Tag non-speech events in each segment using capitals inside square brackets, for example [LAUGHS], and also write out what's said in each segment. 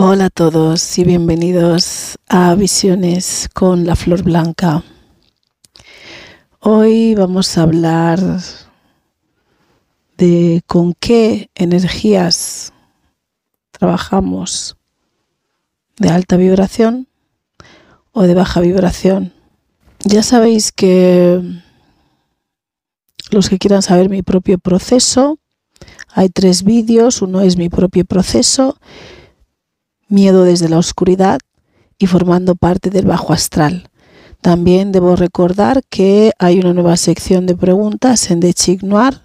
Hola a todos y bienvenidos a Visiones con la Flor Blanca. Hoy vamos a hablar de con qué energías trabajamos de alta vibración o de baja vibración. Ya sabéis que los que quieran saber mi propio proceso, hay tres vídeos, uno es mi propio proceso miedo desde la oscuridad y formando parte del bajo astral. También debo recordar que hay una nueva sección de preguntas en The Chic Noir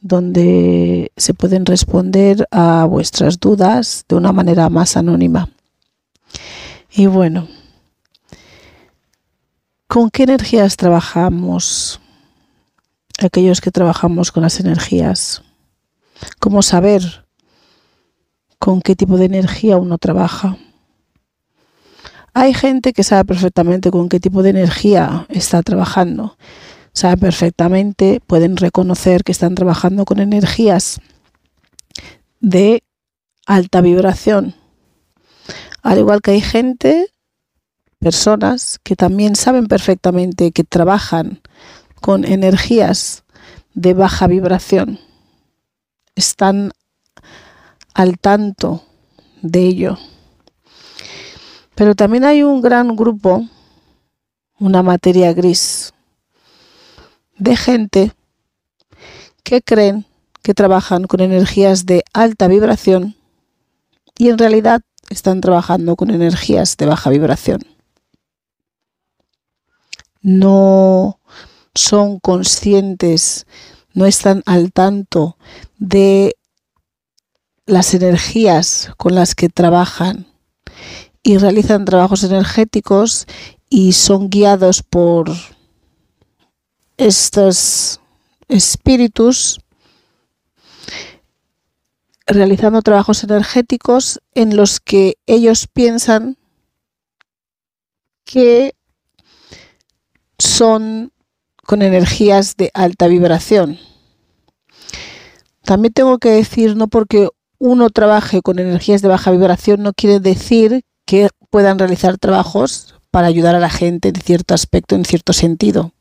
donde se pueden responder a vuestras dudas de una manera más anónima. Y bueno, ¿con qué energías trabajamos? Aquellos que trabajamos con las energías. ¿Cómo saber con qué tipo de energía uno trabaja. Hay gente que sabe perfectamente con qué tipo de energía está trabajando. Sabe perfectamente, pueden reconocer que están trabajando con energías de alta vibración. Al igual que hay gente, personas que también saben perfectamente que trabajan con energías de baja vibración. Están al tanto de ello. Pero también hay un gran grupo, una materia gris, de gente que creen que trabajan con energías de alta vibración y en realidad están trabajando con energías de baja vibración. No son conscientes, no están al tanto de las energías con las que trabajan y realizan trabajos energéticos y son guiados por estos espíritus realizando trabajos energéticos en los que ellos piensan que son con energías de alta vibración. También tengo que decir, no porque uno trabaje con energías de baja vibración no quiere decir que puedan realizar trabajos para ayudar a la gente en cierto aspecto, en cierto sentido.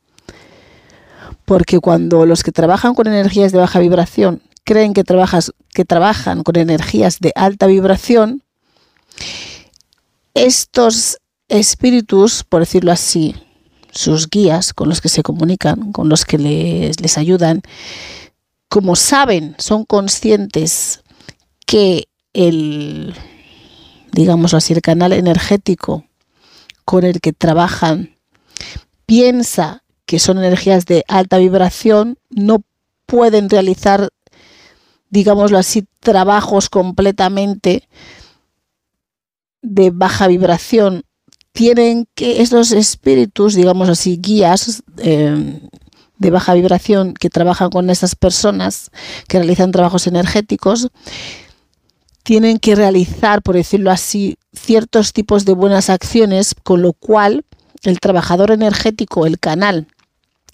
Porque cuando los que trabajan con energías de baja vibración creen que, trabajas, que trabajan con energías de alta vibración, estos espíritus, por decirlo así, sus guías con los que se comunican, con los que les, les ayudan, como saben, son conscientes que el, digamos así, el canal energético con el que trabajan piensa que son energías de alta vibración, no pueden realizar, digámoslo así, trabajos completamente de baja vibración. Tienen que estos espíritus, digamos así, guías eh, de baja vibración que trabajan con esas personas que realizan trabajos energéticos, tienen que realizar, por decirlo así, ciertos tipos de buenas acciones, con lo cual el trabajador energético, el canal,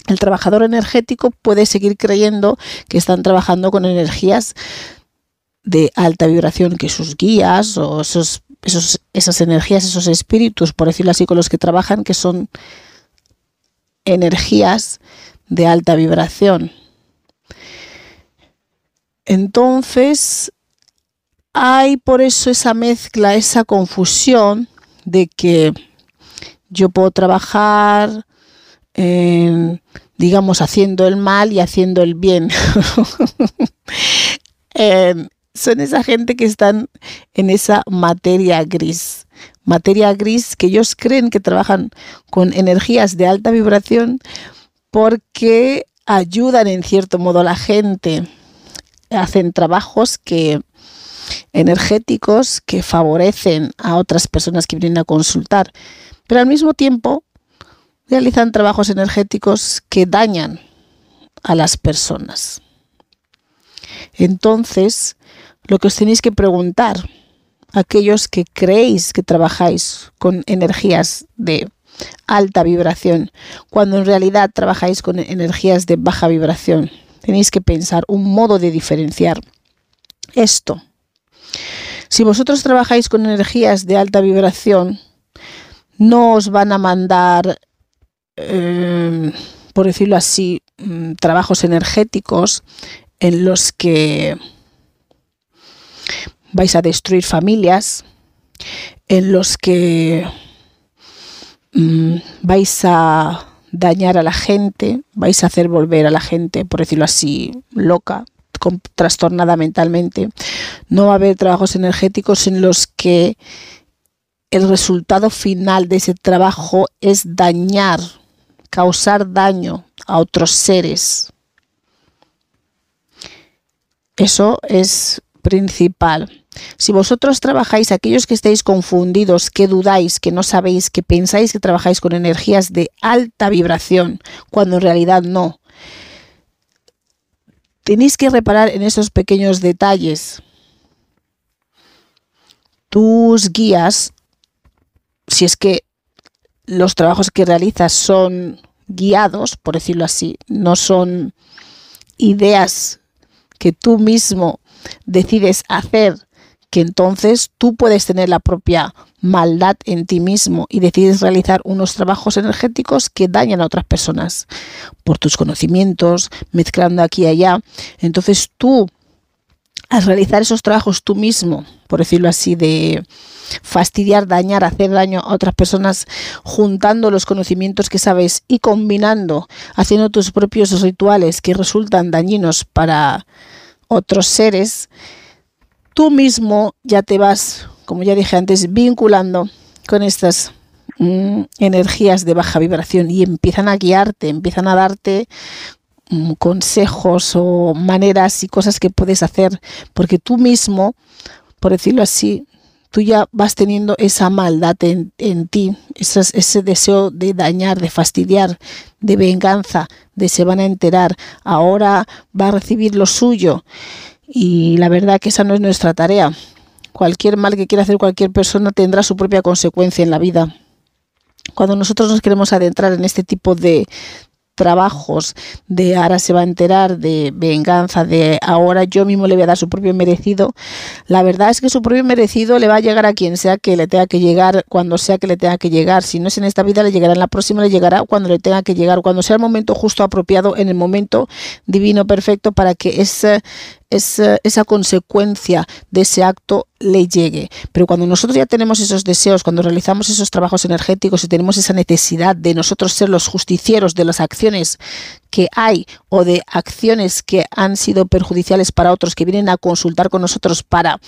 el trabajador energético puede seguir creyendo que están trabajando con energías de alta vibración, que sus guías o esos, esas energías, esos espíritus, por decirlo así, con los que trabajan, que son energías de alta vibración. Entonces, hay por eso esa mezcla, esa confusión de que yo puedo trabajar, digamos, haciendo el mal y haciendo el bien. [LAUGHS] son esa gente que están en esa materia gris. Materia gris que ellos creen que trabajan con energías de alta vibración porque ayudan en cierto modo a la gente. Hacen trabajos que energéticos que favorecen a otras personas que vienen a consultar, pero al mismo tiempo realizan trabajos energéticos que dañan a las personas. Entonces, lo que os tenéis que preguntar, aquellos que creéis que trabajáis con energías de alta vibración, cuando en realidad trabajáis con energías de baja vibración, tenéis que pensar un modo de diferenciar esto. Si vosotros trabajáis con energías de alta vibración, no os van a mandar, eh, por decirlo así, mm, trabajos energéticos en los que vais a destruir familias, en los que mm, vais a dañar a la gente, vais a hacer volver a la gente, por decirlo así, loca, trastornada mentalmente. No va a haber trabajos energéticos en los que el resultado final de ese trabajo es dañar, causar daño a otros seres. Eso es principal. Si vosotros trabajáis, aquellos que estéis confundidos, que dudáis, que no sabéis, que pensáis que trabajáis con energías de alta vibración, cuando en realidad no, tenéis que reparar en esos pequeños detalles. Tus guías, si es que los trabajos que realizas son guiados, por decirlo así, no son ideas que tú mismo decides hacer que entonces tú puedes tener la propia maldad en ti mismo y decides realizar unos trabajos energéticos que dañan a otras personas por tus conocimientos, mezclando aquí y allá. Entonces tú, al realizar esos trabajos tú mismo, por decirlo así, de fastidiar, dañar, hacer daño a otras personas, juntando los conocimientos que sabes y combinando, haciendo tus propios rituales que resultan dañinos para otros seres, tú mismo ya te vas, como ya dije antes, vinculando con estas mm, energías de baja vibración y empiezan a guiarte, empiezan a darte mm, consejos o maneras y cosas que puedes hacer, porque tú mismo, por decirlo así, tú ya vas teniendo esa maldad en, ti, ese deseo de dañar, de fastidiar, de venganza, de se van a enterar, ahora va a recibir lo suyo. Y la verdad que esa no es nuestra tarea. Cualquier mal que quiera hacer cualquier persona tendrá su propia consecuencia en la vida. Cuando nosotros nos queremos adentrar en este tipo de, trabajos de ahora se va a enterar, de venganza, de ahora yo mismo le voy a dar su propio merecido, la verdad es que su propio merecido le va a llegar a quien sea que le tenga que llegar, cuando sea que le tenga que llegar. Si no es en esta vida, le llegará en la próxima, le llegará cuando le tenga que llegar, cuando sea el momento justo apropiado, en el momento divino perfecto para que ese, esa consecuencia de ese acto le llegue. Pero cuando nosotros ya tenemos esos deseos, cuando realizamos esos trabajos energéticos y tenemos esa necesidad de nosotros ser los justicieros de las acciones que hay o de acciones que han sido perjudiciales para otros, que vienen a consultar con nosotros para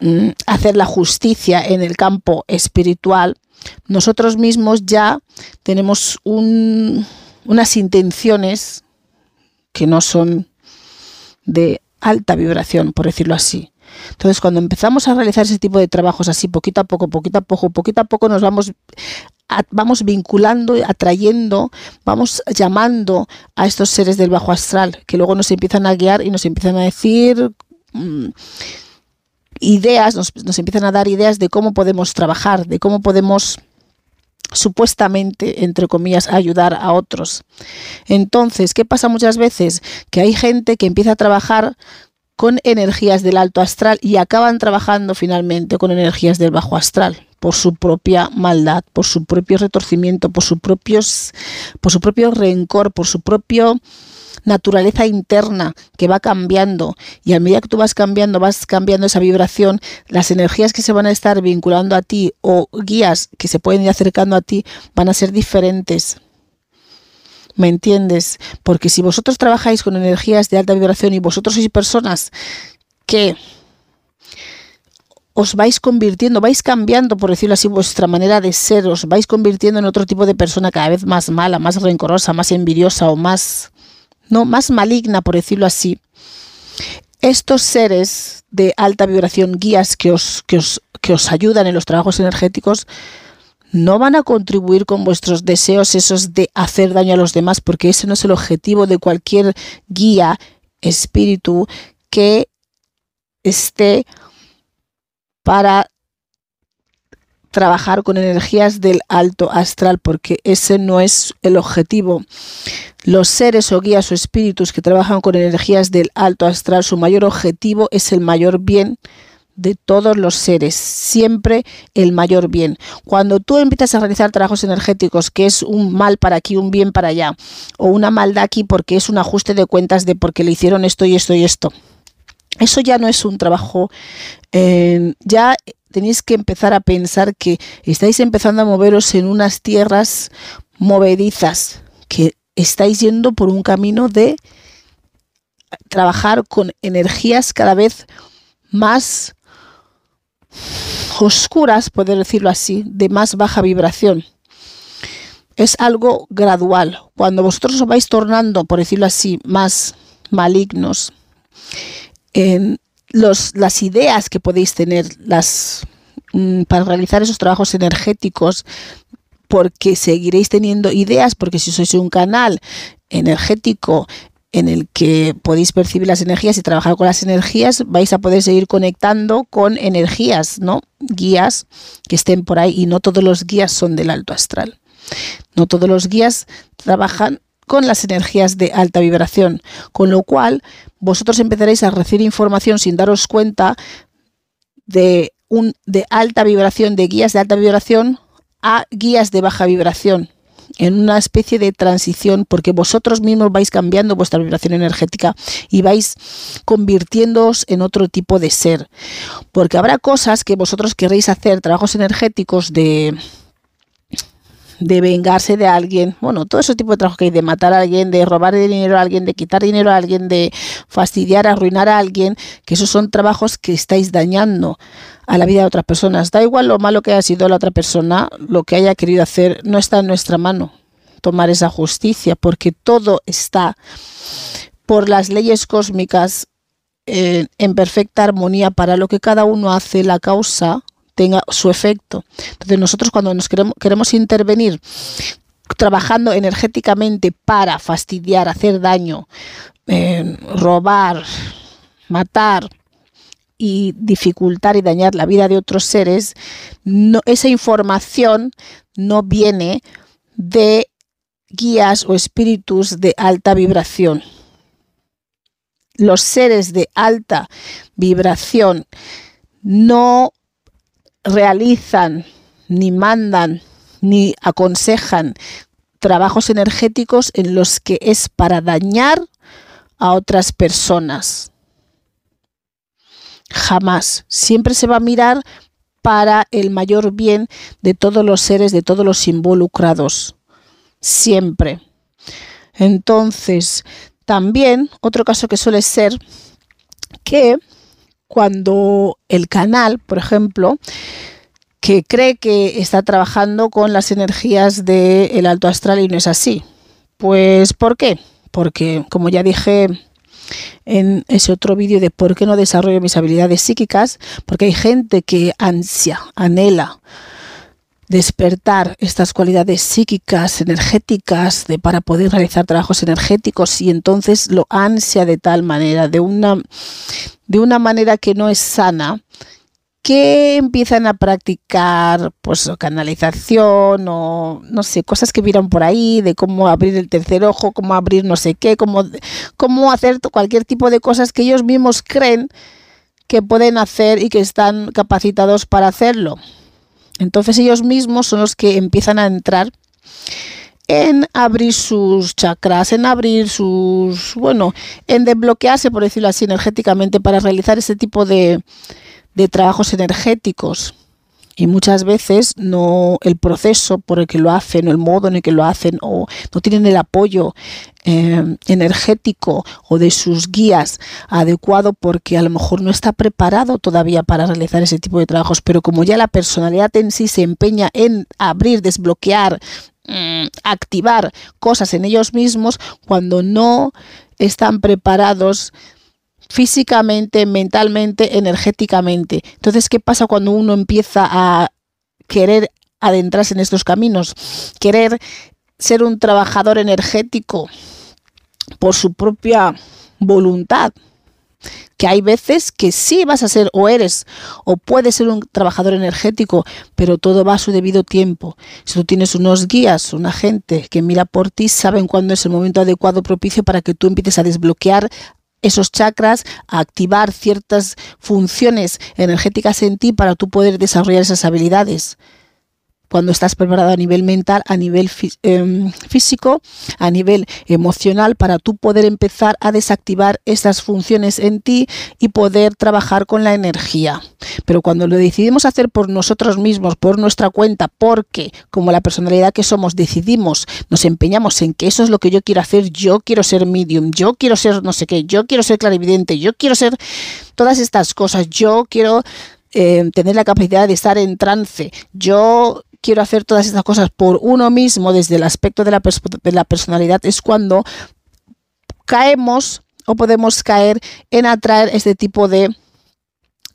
mm, hacer la justicia en el campo espiritual, nosotros mismos ya tenemos unas intenciones que no son de alta vibración, por decirlo así. Entonces, cuando empezamos a realizar ese tipo de trabajos así, poquito a poco, poquito a poco, poquito a poco, nos vamos, vamos vinculando, atrayendo, vamos llamando a estos seres del bajo astral, que luego nos empiezan a guiar y nos empiezan a decir mm, ideas, nos, nos empiezan a dar ideas de cómo podemos trabajar, de cómo podemos supuestamente, entre comillas, ayudar a otros. Entonces, ¿qué pasa muchas veces? Que hay gente que empieza a trabajar con energías del alto astral y acaban trabajando finalmente con energías del bajo astral por su propia maldad, por su propio retorcimiento, por su propios por su propio rencor, por su propio naturaleza interna que va cambiando y a medida que tú vas cambiando, vas cambiando esa vibración, las energías que se van a estar vinculando a ti o guías que se pueden ir acercando a ti van a ser diferentes. ¿Me entiendes? Porque si vosotros trabajáis con energías de alta vibración y vosotros sois personas que os vais convirtiendo, vais cambiando, por decirlo así, vuestra manera de ser, os vais convirtiendo en otro tipo de persona cada vez más mala, más rencorosa, más envidiosa o más no más maligna, por decirlo así, estos seres de alta vibración, guías que os, que os, que os ayudan en los trabajos energéticos, no van a contribuir con vuestros deseos esos de hacer daño a los demás, porque ese no es el objetivo de cualquier guía, espíritu que esté para trabajar con energías del alto astral, porque ese no es el objetivo. Los seres o guías o espíritus que trabajan con energías del alto astral, su mayor objetivo es el mayor bien de todos los seres, siempre el mayor bien. Cuando tú empiezas a realizar trabajos energéticos, que es un mal para aquí, un bien para allá, o una maldad aquí porque es un ajuste de cuentas de porque le hicieron esto y esto y esto, eso ya no es un trabajo, eh, ya tenéis que empezar a pensar que estáis empezando a moveros en unas tierras movedizas, que estáis yendo por un camino de trabajar con energías cada vez más oscuras, poder decirlo así, de más baja vibración. Es algo gradual. Cuando vosotros os vais tornando, por decirlo así, más malignos, en los, las ideas que podéis tener las, mm, para realizar esos trabajos energéticos, porque seguiréis teniendo ideas, porque si sois un canal energético en el que podéis percibir las energías y trabajar con las energías, vais a poder seguir conectando con energías, ¿no? Guías que estén por ahí y no todos los guías son del alto astral. No todos los guías trabajan con las energías de alta vibración, con lo cual vosotros empezaréis a recibir información sin daros cuenta de, un, de alta vibración, de guías de alta vibración a guías de baja vibración en una especie de transición porque vosotros mismos vais cambiando vuestra vibración energética y vais convirtiéndoos en otro tipo de ser. Porque habrá cosas que vosotros queréis hacer, trabajos energéticos de de vengarse de alguien, bueno, todo ese tipo de trabajo que hay, de matar a alguien, de robar dinero a alguien, de quitar dinero a alguien, de fastidiar, arruinar a alguien, que esos son trabajos que estáis dañando a la vida de otras personas. Da igual lo malo que haya sido la otra persona, lo que haya querido hacer, no está en nuestra mano tomar esa justicia, porque todo está por las leyes cósmicas eh, en perfecta armonía para lo que cada uno hace, la causa tenga su efecto. Entonces nosotros cuando nos queremos, queremos intervenir trabajando energéticamente para fastidiar, hacer daño, eh, robar, matar y dificultar y dañar la vida de otros seres, esa información no viene de guías o espíritus de alta vibración. Los seres de alta vibración no realizan, ni mandan, ni aconsejan trabajos energéticos en los que es para dañar a otras personas. Jamás. Siempre se va a mirar para el mayor bien de todos los seres, de todos los involucrados. Siempre. Entonces, también otro caso que suele ser que cuando el canal, por ejemplo, que cree que está trabajando con las energías del alto astral y no es así. Pues ¿por qué? Porque, como ya dije en ese otro vídeo de por qué no desarrollo mis habilidades psíquicas, porque hay gente que ansia, anhela despertar estas cualidades psíquicas, energéticas, de, para poder realizar trabajos energéticos y entonces lo ansia de tal manera, de una, de una manera que no es sana, que empiezan a practicar pues canalización o no sé, cosas que miran por ahí, de cómo abrir el tercer ojo, cómo abrir no sé qué, cómo, cómo hacer cualquier tipo de cosas que ellos mismos creen que pueden hacer y que están capacitados para hacerlo. Entonces ellos mismos son los que empiezan a entrar en abrir sus chakras, en abrir sus, bueno, en desbloquearse, por decirlo así, energéticamente para realizar ese tipo de, de trabajos energéticos y muchas veces no el proceso por el que lo hacen o el modo en el que lo hacen o no tienen el apoyo eh, energético o de sus guías adecuado porque a lo mejor no está preparado todavía para realizar ese tipo de trabajos. Pero como ya la personalidad en sí se empeña en abrir desbloquear mm, activar cosas en ellos mismos cuando no están preparados físicamente, mentalmente, energéticamente. Entonces, ¿qué pasa cuando uno empieza a querer adentrarse en estos caminos? Querer ser un trabajador energético por su propia voluntad, que hay veces que sí vas a ser o eres o puedes ser un trabajador energético, pero todo va a su debido tiempo. Si tú tienes unos guías, una gente que mira por ti, saben cuándo es el momento adecuado propicio para que tú empieces a desbloquear esos chakras, a activar ciertas funciones energéticas en ti para tú poder desarrollar esas habilidades cuando estás preparado a nivel mental, a nivel em, físico, a nivel emocional, para tú poder empezar a desactivar esas funciones en ti y poder trabajar con la energía. Pero cuando lo decidimos hacer por nosotros mismos, por nuestra cuenta, porque como la personalidad que somos decidimos, nos empeñamos en que eso es lo que yo quiero hacer, yo quiero ser medium, yo quiero ser no sé qué, yo quiero ser clarividente, yo quiero ser todas estas cosas, yo quiero eh, tener la capacidad de estar en trance, yo quiero hacer todas estas cosas por uno mismo desde el aspecto de la, de la personalidad es cuando caemos o podemos caer en atraer este tipo de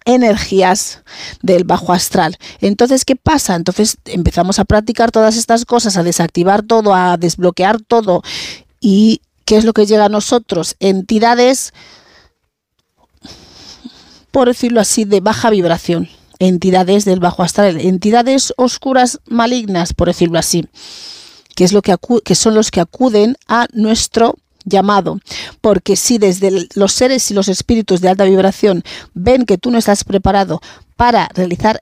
energías del bajo astral. Entonces, ¿qué pasa? Entonces empezamos a practicar todas estas cosas, a desactivar todo, a desbloquear todo. ¿Y qué es lo que llega a nosotros? Entidades, por decirlo así, de baja vibración entidades del bajo astral, entidades oscuras malignas, por decirlo así, que, es lo que, que son los que acuden a nuestro llamado. Porque si desde los seres y los espíritus de alta vibración ven que tú no estás preparado para realizar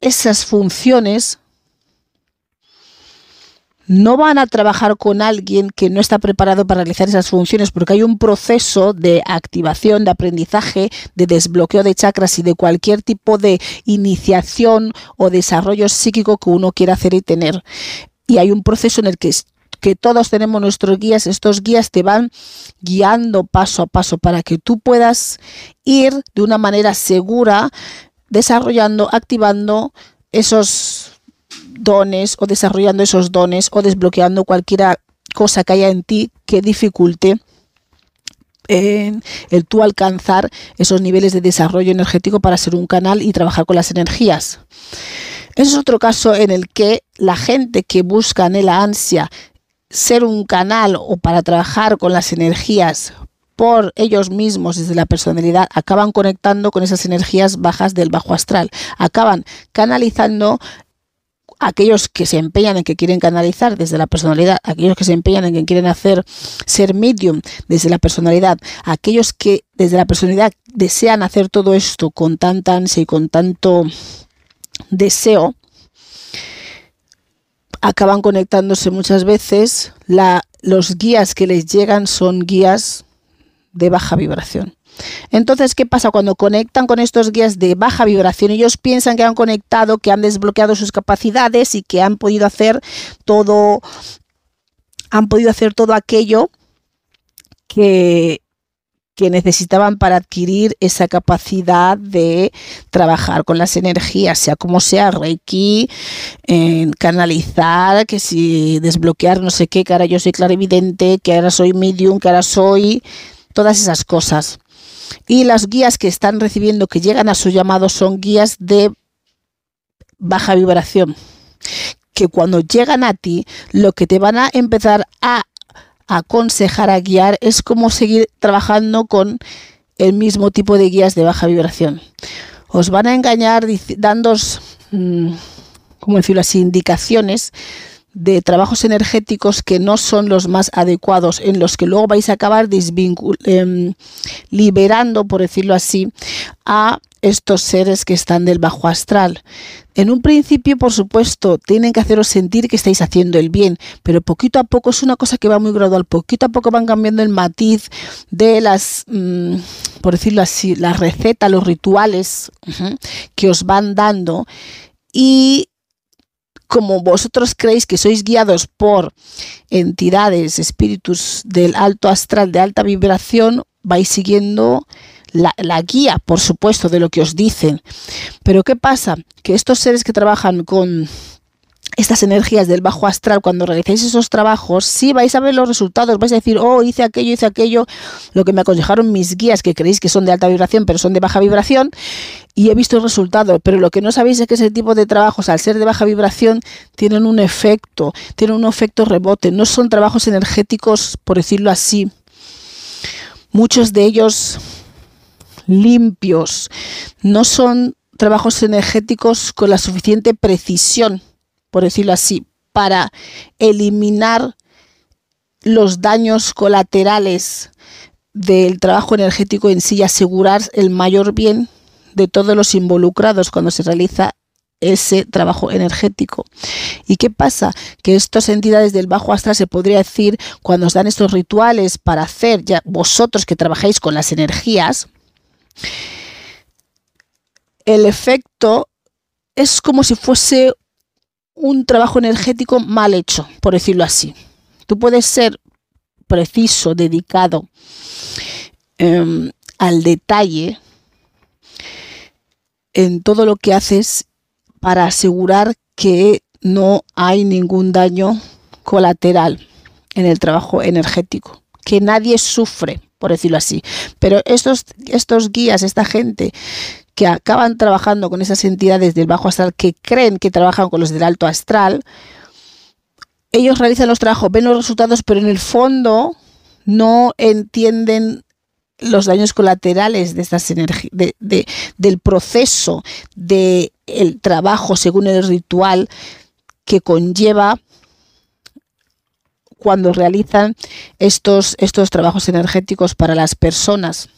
esas funciones, no van a trabajar con alguien que no está preparado para realizar esas funciones porque hay un proceso de activación, de aprendizaje, de desbloqueo de chakras y de cualquier tipo de iniciación o desarrollo psíquico que uno quiera hacer y tener. Y hay un proceso en el que que todos tenemos nuestros guías, estos guías te van guiando paso a paso para que tú puedas ir de una manera segura desarrollando, activando esos dones o desarrollando esos dones o desbloqueando cualquier cosa que haya en ti que dificulte en el tú alcanzar esos niveles de desarrollo energético para ser un canal y trabajar con las energías. Ese es otro caso en el que la gente que busca en la ansia ser un canal o para trabajar con las energías por ellos mismos desde la personalidad acaban conectando con esas energías bajas del bajo astral, acaban canalizando aquellos que se empeñan en que quieren canalizar desde la personalidad, aquellos que se empeñan en que quieren hacer ser medium desde la personalidad, aquellos que desde la personalidad desean hacer todo esto con tanta ansia y con tanto deseo, acaban conectándose muchas veces. Los guías que les llegan son guías de baja vibración. Entonces, ¿qué pasa cuando conectan con estos guías de baja vibración? Ellos piensan que han conectado, que han desbloqueado sus capacidades y que han podido hacer todo, han podido hacer todo aquello que, necesitaban para adquirir esa capacidad de trabajar con las energías, sea como sea, Reiki, canalizar, que si desbloquear no sé qué, que ahora yo soy clarividente, que ahora soy medium, que ahora soy todas esas cosas. Y las guías que están recibiendo, que llegan a su llamado, son guías de baja vibración. Que cuando llegan a ti, lo que te van a empezar a aconsejar, a guiar, es cómo seguir trabajando con el mismo tipo de guías de baja vibración. Os van a engañar dando, mm, como decirlo así, indicaciones de trabajos energéticos que no son los más adecuados, en los que luego vais a acabar em, liberando, por decirlo así, a estos seres que están del bajo astral. En un principio, por supuesto, tienen que haceros sentir que estáis haciendo el bien, pero poquito a poco es una cosa que va muy gradual, poquito a poco van cambiando el matiz de las, mm, por decirlo así, las recetas, los rituales que os van dando y como vosotros creéis que sois guiados por entidades, espíritus del alto astral, de alta vibración, vais siguiendo la, la, guía, por supuesto, de lo que os dicen. Pero ¿qué pasa? Que estos seres que trabajan con estas energías del bajo astral, cuando realicéis esos trabajos, sí vais a ver los resultados, vais a decir, oh, hice aquello, hice aquello, lo que me aconsejaron mis guías, que creéis que son de alta vibración, pero son de baja vibración, y he visto el resultado, pero lo que no sabéis es que ese tipo de trabajos, al ser de baja vibración, tienen un efecto, tienen un efecto rebote, no son trabajos energéticos, por decirlo así, muchos de ellos limpios, no son trabajos energéticos con la suficiente precisión por decirlo así, para eliminar los daños colaterales del trabajo energético en sí y asegurar el mayor bien de todos los involucrados cuando se realiza ese trabajo energético. ¿Y qué pasa? Que estas entidades del bajo astral se podría decir cuando os dan estos rituales para hacer, ya vosotros que trabajáis con las energías, el efecto es como si fuese un trabajo energético mal hecho, por decirlo así. Tú puedes ser preciso, dedicado em, al detalle en todo lo que haces para asegurar que no hay ningún daño colateral en el trabajo energético, que nadie sufre, por decirlo así. Pero estos, estos guías, esta gente que acaban trabajando con esas entidades del bajo astral que creen que trabajan con los del alto astral, ellos realizan los trabajos, ven los resultados, pero en el fondo no entienden los daños colaterales de estas energías, del proceso del trabajo según el ritual que conlleva cuando realizan estos, estos trabajos energéticos para las personas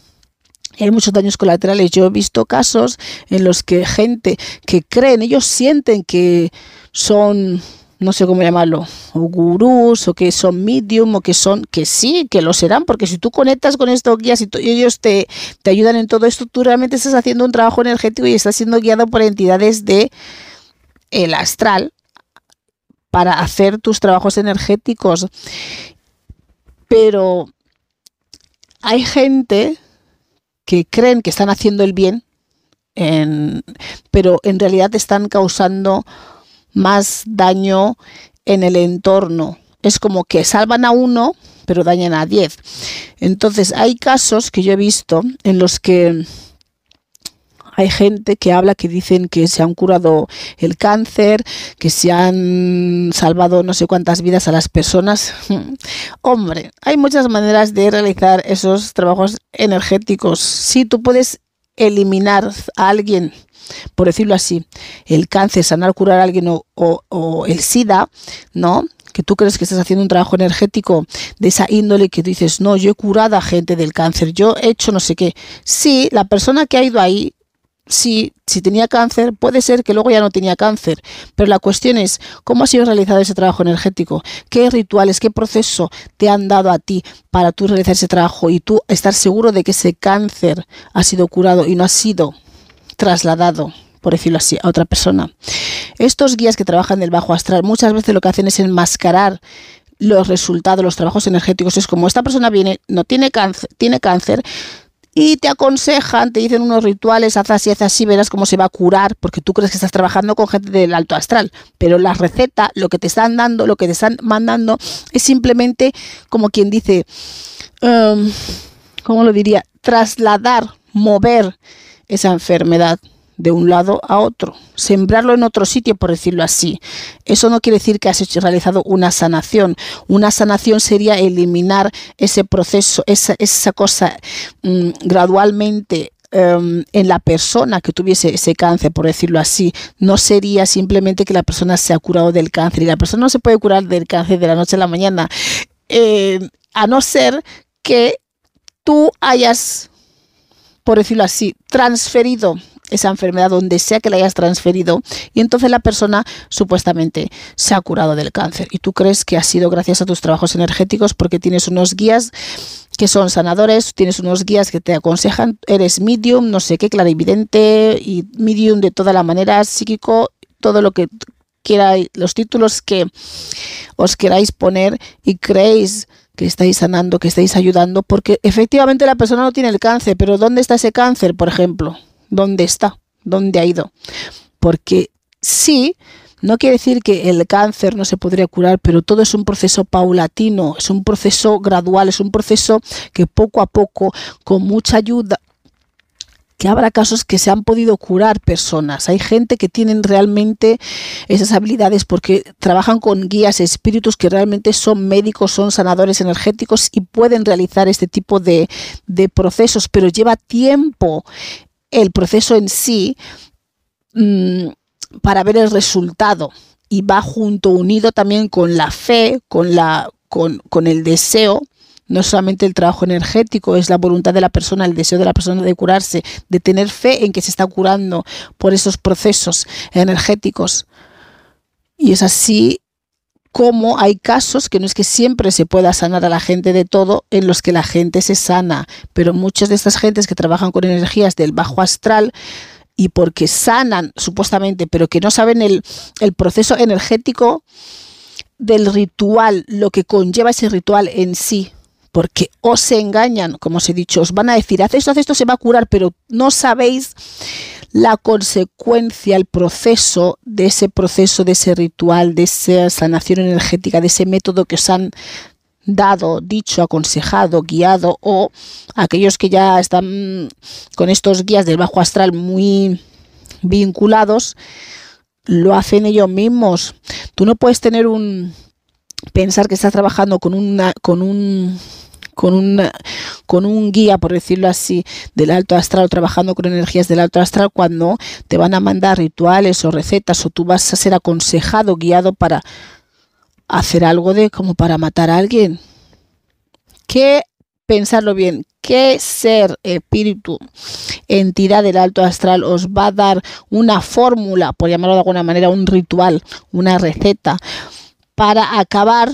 hay muchos daños colaterales. Yo he visto casos en los que gente que creen, ellos sienten que son, no sé cómo llamarlo, o gurús, o que son medium, o que son, que sí, que lo serán, porque si tú conectas con estos guías y, ellos te, te ayudan en todo esto, tú realmente estás haciendo un trabajo energético y estás siendo guiado por entidades de el astral para hacer tus trabajos energéticos. Pero hay gente que creen que están haciendo el bien, pero en realidad están causando más daño en el entorno. Es como que salvan a uno, pero dañan a diez. Entonces hay casos que yo he visto en los que hay gente que habla que dicen que se han curado el cáncer, que se han salvado no sé cuántas vidas a las personas. [LAUGHS] Hombre, hay muchas maneras de realizar esos trabajos energéticos. Si tú puedes eliminar a alguien, por decirlo así, el cáncer, sanar, curar a alguien o, el SIDA, ¿no? que tú crees que estás haciendo un trabajo energético de esa índole que dices, no, yo he curado a gente del cáncer, yo he hecho no sé qué. Sí, la persona que ha ido ahí si, si tenía cáncer, puede ser que luego ya no tenía cáncer, pero la cuestión es cómo ha sido realizado ese trabajo energético, qué rituales, qué proceso te han dado a ti para tú realizar ese trabajo y tú estar seguro de que ese cáncer ha sido curado y no ha sido trasladado por decirlo así, a otra persona. Estos guías que trabajan del bajo astral muchas veces lo que hacen es enmascarar los resultados, los trabajos energéticos. Es como esta persona viene, no tiene cáncer, tiene cáncer, y te aconsejan, te dicen unos rituales, haz así, haz así, verás cómo se va a curar, porque tú crees que estás trabajando con gente del alto astral, pero la receta, lo que te están dando, lo que te están mandando, es simplemente como quien dice, um, ¿cómo lo diría? Trasladar, mover esa enfermedad de un lado a otro, sembrarlo en otro sitio, por decirlo así. Eso no quiere decir que has realizado una sanación. Una sanación sería eliminar ese proceso, esa, esa cosa mm, gradualmente em, en la persona que tuviese ese cáncer, por decirlo así, no sería simplemente que la persona se ha curado del cáncer. Y la persona no se puede curar del cáncer de la noche a la mañana, eh, a no ser que tú hayas, por decirlo así, transferido esa enfermedad donde sea que la hayas transferido y entonces la persona supuestamente se ha curado del cáncer y tú crees que ha sido gracias a tus trabajos energéticos porque tienes unos guías que son sanadores, tienes unos guías que te aconsejan, eres medium, no sé qué, clarividente y medium de toda la manera, psíquico, todo lo que quieras, los títulos que os queráis poner y creéis que estáis sanando, que estáis ayudando, porque efectivamente la persona no tiene el cáncer, pero ¿dónde está ese cáncer, por ejemplo? Dónde está, dónde ha ido. Porque sí, No quiere decir que el cáncer no se podría curar, pero todo es un proceso paulatino, es un proceso gradual, es un proceso que poco a poco, con mucha ayuda, que habrá casos que se han podido curar personas. Hay gente que tienen realmente esas habilidades porque trabajan con guías, espíritus que realmente son médicos, son sanadores energéticos y pueden realizar este tipo de, de procesos, pero lleva tiempo el proceso en sí mmm, para ver el resultado y va junto, unido también con la fe, con, la, con el deseo no solamente el trabajo energético, es la voluntad de la persona, el deseo de la persona de curarse, de tener fe en que se está curando por esos procesos energéticos. Y es así como hay casos que no es que siempre se pueda sanar a la gente de todo, en los que la gente se sana, pero muchas de estas gentes que trabajan con energías del bajo astral, y porque sanan supuestamente, pero que no saben el, el proceso energético del ritual, lo que conlleva ese ritual en sí, porque os engañan, como os he dicho, os van a decir, haz esto, haz esto, se va a curar, pero no sabéis la consecuencia, el proceso de ese proceso, de ese ritual, de esa sanación energética, de ese método que os han dado, dicho, aconsejado, guiado, o aquellos que ya están con estos guías del bajo astral muy vinculados, lo hacen ellos mismos. Tú no puedes tener un pensar que estás trabajando con una con un con, una, con un guía, por decirlo así, del alto astral, trabajando con energías del alto astral, cuando te van a mandar rituales o recetas o tú vas a ser aconsejado, guiado para hacer algo de como para matar a alguien. ¿Qué pensarlo bien, qué ser, espíritu, entidad del alto astral os va a dar una fórmula, por llamarlo de alguna manera, un ritual, una receta, para acabar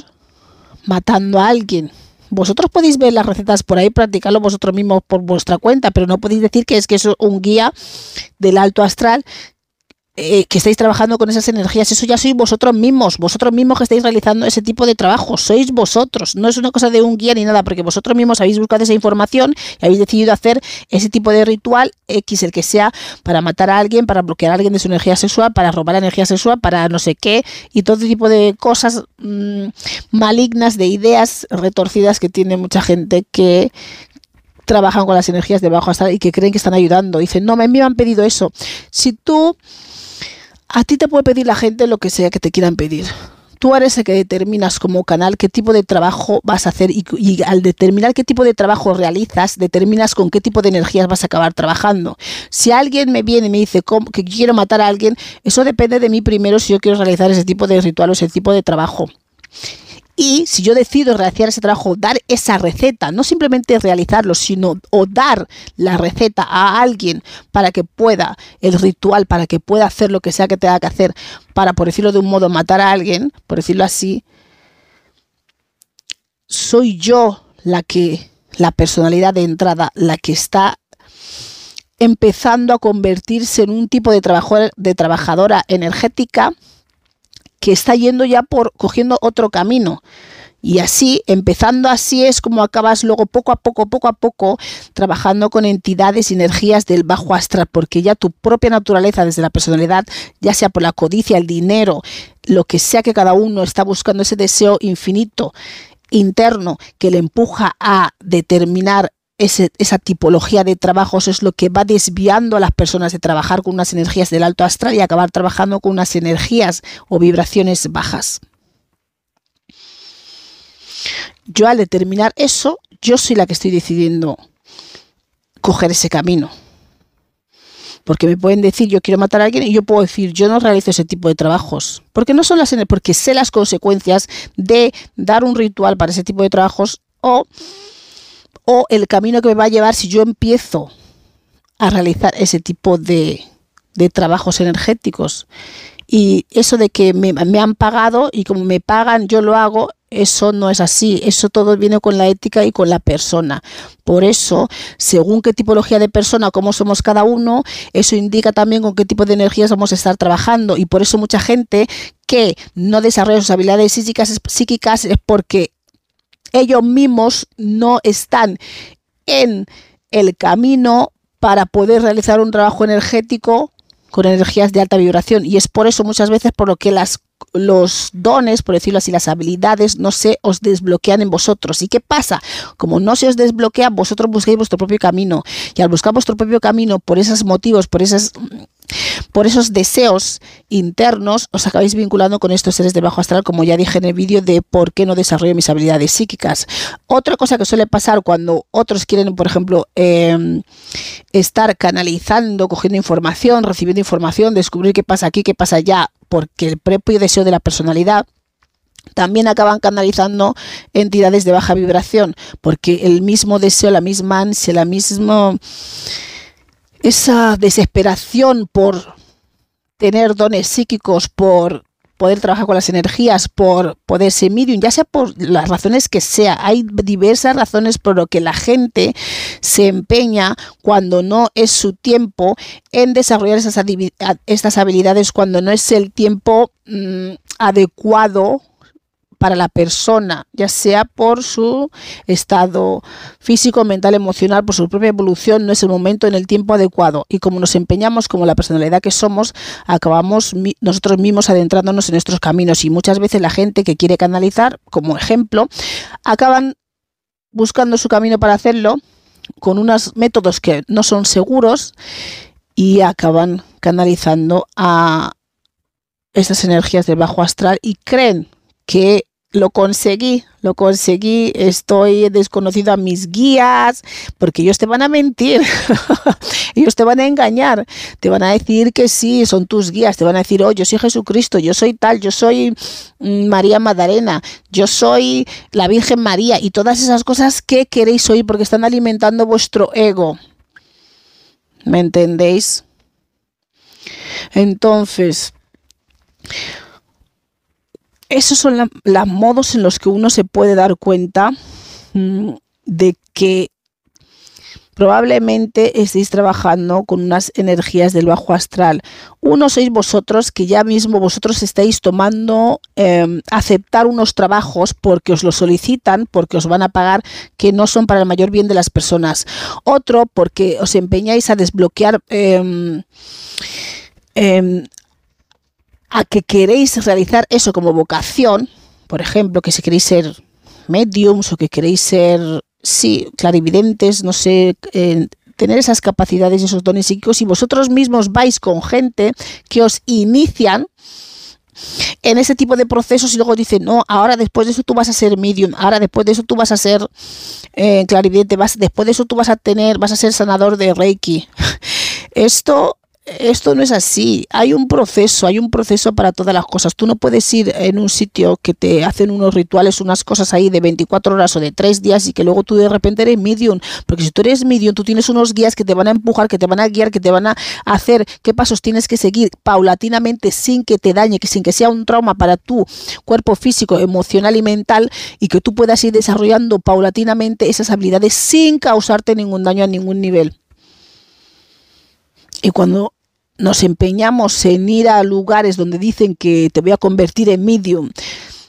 matando a alguien. Vosotros podéis ver las recetas por ahí, practicarlo vosotros mismos por vuestra cuenta, pero no podéis decir que es que es un guía del alto astral eh, que estáis trabajando con esas energías, eso ya sois vosotros mismos, vosotros mismos que estáis realizando ese tipo de trabajo, sois vosotros, no es una cosa de un guía ni nada, porque vosotros mismos habéis buscado esa información y habéis decidido hacer ese tipo de ritual X, el que sea, para matar a alguien, para bloquear a alguien de su energía sexual, para robar energía sexual, para no sé qué, y todo tipo de cosas mmm, malignas, de ideas retorcidas que tiene mucha gente que trabajan con las energías de bajo astral y que creen que están ayudando. Dicen, no, me, me han pedido eso. Si tú a ti te puede pedir la gente lo que sea que te quieran pedir. Tú eres el que determinas como canal qué tipo de trabajo vas a hacer y, al determinar qué tipo de trabajo realizas, determinas con qué tipo de energías vas a acabar trabajando. Si alguien me viene y me dice que quiero matar a alguien, eso depende de mí primero si yo quiero realizar ese tipo de ritual o ese tipo de trabajo. Y si yo decido realizar ese trabajo, dar esa receta, no simplemente realizarlo, sino o dar la receta a alguien para que pueda, el ritual, para que pueda hacer lo que sea que tenga que hacer, para, por decirlo de un modo, matar a alguien, por decirlo así, soy yo la que, la personalidad de entrada, la que está empezando a convertirse en un tipo de, trabajo, de trabajadora energética que está yendo ya por cogiendo otro camino. Y así, empezando así es como acabas luego poco a poco, poco a poco, trabajando con entidades y energías del bajo astral, porque ya tu propia naturaleza desde la personalidad, ya sea por la codicia, el dinero, lo que sea que cada uno está buscando ese deseo infinito interno que le empuja a determinar esa tipología de trabajos es lo que va desviando a las personas de trabajar con unas energías del alto astral y acabar trabajando con unas energías o vibraciones bajas. Yo al determinar eso, yo soy la que estoy decidiendo coger ese camino. Porque me pueden decir yo quiero matar a alguien y yo puedo decir yo no realizo ese tipo de trabajos. Porque no son las porque sé las consecuencias de dar un ritual para ese tipo de trabajos o o el camino que me va a llevar si yo empiezo a realizar ese tipo de, de trabajos energéticos. Y eso de que me, han pagado y como me pagan yo lo hago, eso no es así. Eso todo viene con la ética y con la persona. Por eso, según qué tipología de persona, cómo somos cada uno, eso indica también con qué tipo de energías vamos a estar trabajando. Y por eso mucha gente que no desarrolla sus habilidades psíquicas, psíquicas es porque ellos mismos no están en el camino para poder realizar un trabajo energético con energías de alta vibración y es por eso muchas veces por lo que las los dones, por decirlo así, las habilidades no se os desbloquean en vosotros. ¿Y qué pasa? Como no se os desbloquea, vosotros buscáis vuestro propio camino. Y al buscar vuestro propio camino por esos motivos, por esas por esos deseos internos os acabáis vinculando con estos seres de bajo astral, como ya dije en el vídeo de por qué no desarrollo mis habilidades psíquicas. Otra cosa que suele pasar cuando otros quieren, por ejemplo, em, estar canalizando, cogiendo información, recibiendo información, descubrir qué pasa aquí, qué pasa allá, porque el propio deseo de la personalidad también acaban canalizando entidades de baja vibración, porque el mismo deseo, la misma ansia, la misma esa desesperación por tener dones psíquicos, por poder trabajar con las energías, por poder ser medium, ya sea por las razones que sea. Hay diversas razones por lo que la gente se empeña cuando no es su tiempo en desarrollar esas estas habilidades, cuando no es el tiempo mm, adecuado para la persona, ya sea por su estado físico, mental, emocional, por su propia evolución, no es el momento en el tiempo adecuado. Y como nos empeñamos, como la personalidad que somos, acabamos nosotros mismos adentrándonos en nuestros caminos. Y muchas veces la gente que quiere canalizar, como ejemplo, acaban buscando su camino para hacerlo con unos métodos que no son seguros y acaban canalizando a esas energías del bajo astral y creen que lo conseguí, lo conseguí, estoy desconocido a mis guías, porque ellos te van a mentir, [LAUGHS] ellos te van a engañar, te van a decir que sí, son tus guías, te van a decir, oh, yo soy Jesucristo, yo soy tal, yo soy mm, María Magdalena, yo soy la Virgen María, y todas esas cosas que queréis oír porque están alimentando vuestro ego. ¿Me entendéis? Entonces, esos son los modos en los que uno se puede dar cuenta mm, de que probablemente estéis trabajando con unas energías del bajo astral. Uno sois vosotros que ya mismo vosotros estáis tomando em, aceptar unos trabajos porque os lo solicitan, porque os van a pagar, que no son para el mayor bien de las personas. Otro porque os empeñáis a desbloquear em, em, a que queréis realizar eso como vocación, por ejemplo, que si queréis ser mediums o que queréis ser, sí, clarividentes, no sé, eh, tener esas capacidades y esos dones psíquicos y vosotros mismos vais con gente que os inician en ese tipo de procesos y luego dicen, no, ahora después de eso tú vas a ser medium, ahora después de eso tú vas a ser eh, clarividente, vas, después de eso tú vas a tener, vas a ser sanador de Reiki. [LAUGHS] Esto esto no es así. Hay un proceso, hay un proceso para todas las cosas. Tú no puedes ir en un sitio que te hacen unos rituales, unas cosas ahí de 24 horas o de 3 días y que luego tú de repente eres medium. Porque si tú eres medium, tú tienes unos guías que te van a empujar, que te van a guiar, que te van a hacer qué pasos tienes que seguir paulatinamente sin que te dañe, que sin que sea un trauma para tu cuerpo físico, emocional y mental y que tú puedas ir desarrollando paulatinamente esas habilidades sin causarte ningún daño a ningún nivel. Y cuando nos empeñamos en ir a lugares donde dicen que te voy a convertir en medium,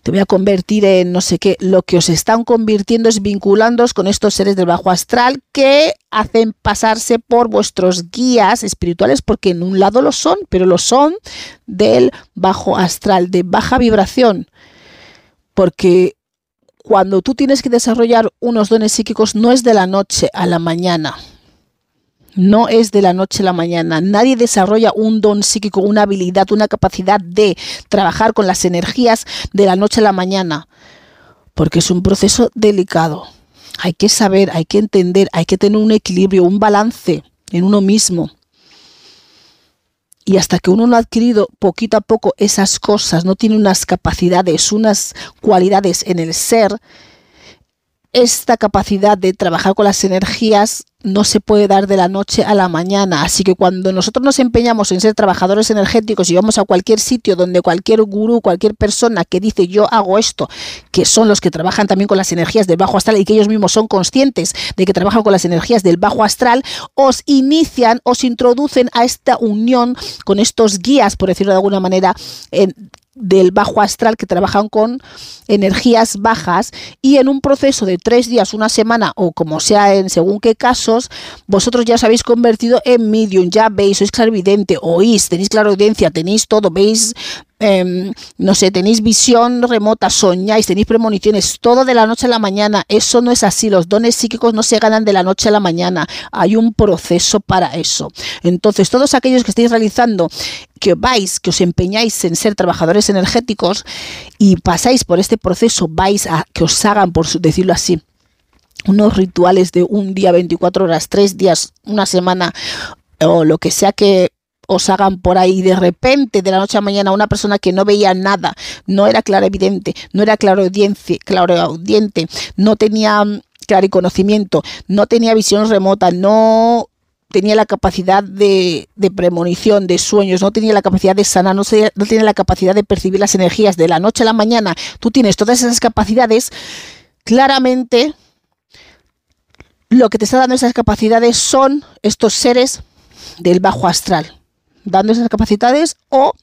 te voy a convertir en no sé qué, lo que os están convirtiendo es vinculándoos con estos seres del bajo astral que hacen pasarse por vuestros guías espirituales, porque en un lado lo son, pero lo son del bajo astral, de baja vibración. Porque cuando tú tienes que desarrollar unos dones psíquicos no es de la noche a la mañana no es de la noche a la mañana. Nadie desarrolla un don psíquico, una habilidad, una capacidad de trabajar con las energías de la noche a la mañana, porque es un proceso delicado. Hay que saber, hay que entender, hay que tener un equilibrio, un balance en uno mismo. Y hasta que uno no ha adquirido poquito a poco esas cosas, no tiene unas capacidades, unas cualidades en el ser, esta capacidad de trabajar con las energías no se puede dar de la noche a la mañana. Así que cuando nosotros nos empeñamos en ser trabajadores energéticos y vamos a cualquier sitio donde cualquier gurú, cualquier persona que dice yo hago esto, que son los que trabajan también con las energías del bajo astral y que ellos mismos son conscientes de que trabajan con las energías del bajo astral, os inician, os introducen a esta unión con estos guías, por decirlo de alguna manera, en, del bajo astral que trabajan con energías bajas y en un proceso de tres días, una semana o como sea en según qué casos, vosotros ya os habéis convertido en medium, ya veis, sois clarividente, oís, tenéis clarividencia, tenéis todo, veis Em, no sé, tenéis visión remota, soñáis, tenéis premoniciones, todo de la noche a la mañana. Eso no es así. Los dones psíquicos no se ganan de la noche a la mañana. Hay un proceso para eso. Entonces, todos aquellos que estáis realizando, que vais, que os empeñáis en ser trabajadores energéticos y pasáis por este proceso, vais a que os hagan, por decirlo así, unos rituales de un día, 24 horas, tres días, una semana o lo que sea que os hagan por ahí. De repente de la noche a mañana una persona que no veía nada, no era evidente, no era claro audiente, no tenía mm, conocimiento, no tenía visión remota, no tenía la capacidad de, premonición, de sueños, no tenía la capacidad de sanar, no, tenía la capacidad de percibir las energías de la noche a la mañana. Tú tienes todas esas capacidades, claramente lo que te está dando esas capacidades son estos seres del bajo astral dando esas capacidades o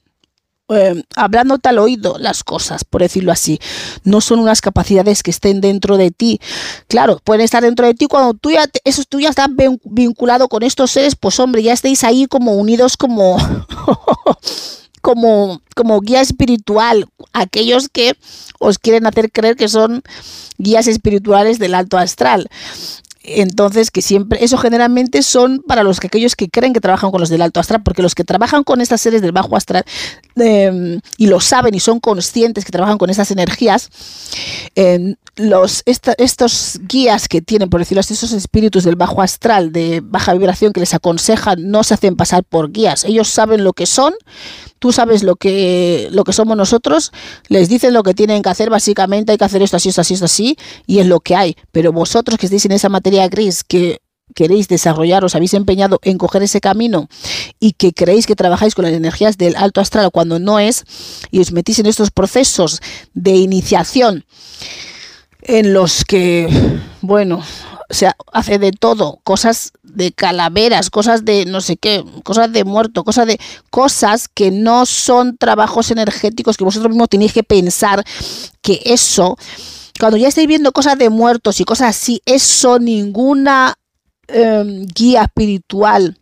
eh, hablándote al oído las cosas, por decirlo así. No son unas capacidades que estén dentro de ti. Claro, pueden estar dentro de ti cuando tú ya, tú ya estás vinculado con estos seres, pues hombre, ya estéis ahí como unidos como... [LAUGHS] como, como guía espiritual, aquellos que os quieren hacer creer que son guías espirituales del alto astral. Entonces, que siempre, eso generalmente son para los que aquellos que creen que trabajan con los del alto astral, porque los que trabajan con estas seres del bajo astral em, y lo saben y son conscientes que trabajan con esas energías, em, los, estos guías que tienen, por decirlo así, esos espíritus del bajo astral, de baja vibración que les aconsejan, no se hacen pasar por guías. Ellos saben lo que son, tú sabes lo que, lo que somos nosotros, les dicen lo que tienen que hacer, básicamente hay que hacer esto así, esto así, esto así, y es lo que hay. Pero vosotros que estéis en esa materia gris, que queréis desarrollar, os habéis empeñado en coger ese camino y que creéis que trabajáis con las energías del alto astral cuando no es, y os metís en estos procesos de iniciación en los que, bueno, se hace de todo, cosas de calaveras, cosas de no sé qué, cosas de muerto, cosas de cosas que no son trabajos energéticos que vosotros mismos tenéis que pensar que eso, cuando ya estáis viendo cosas de muertos y cosas así, eso ninguna em, guía espiritual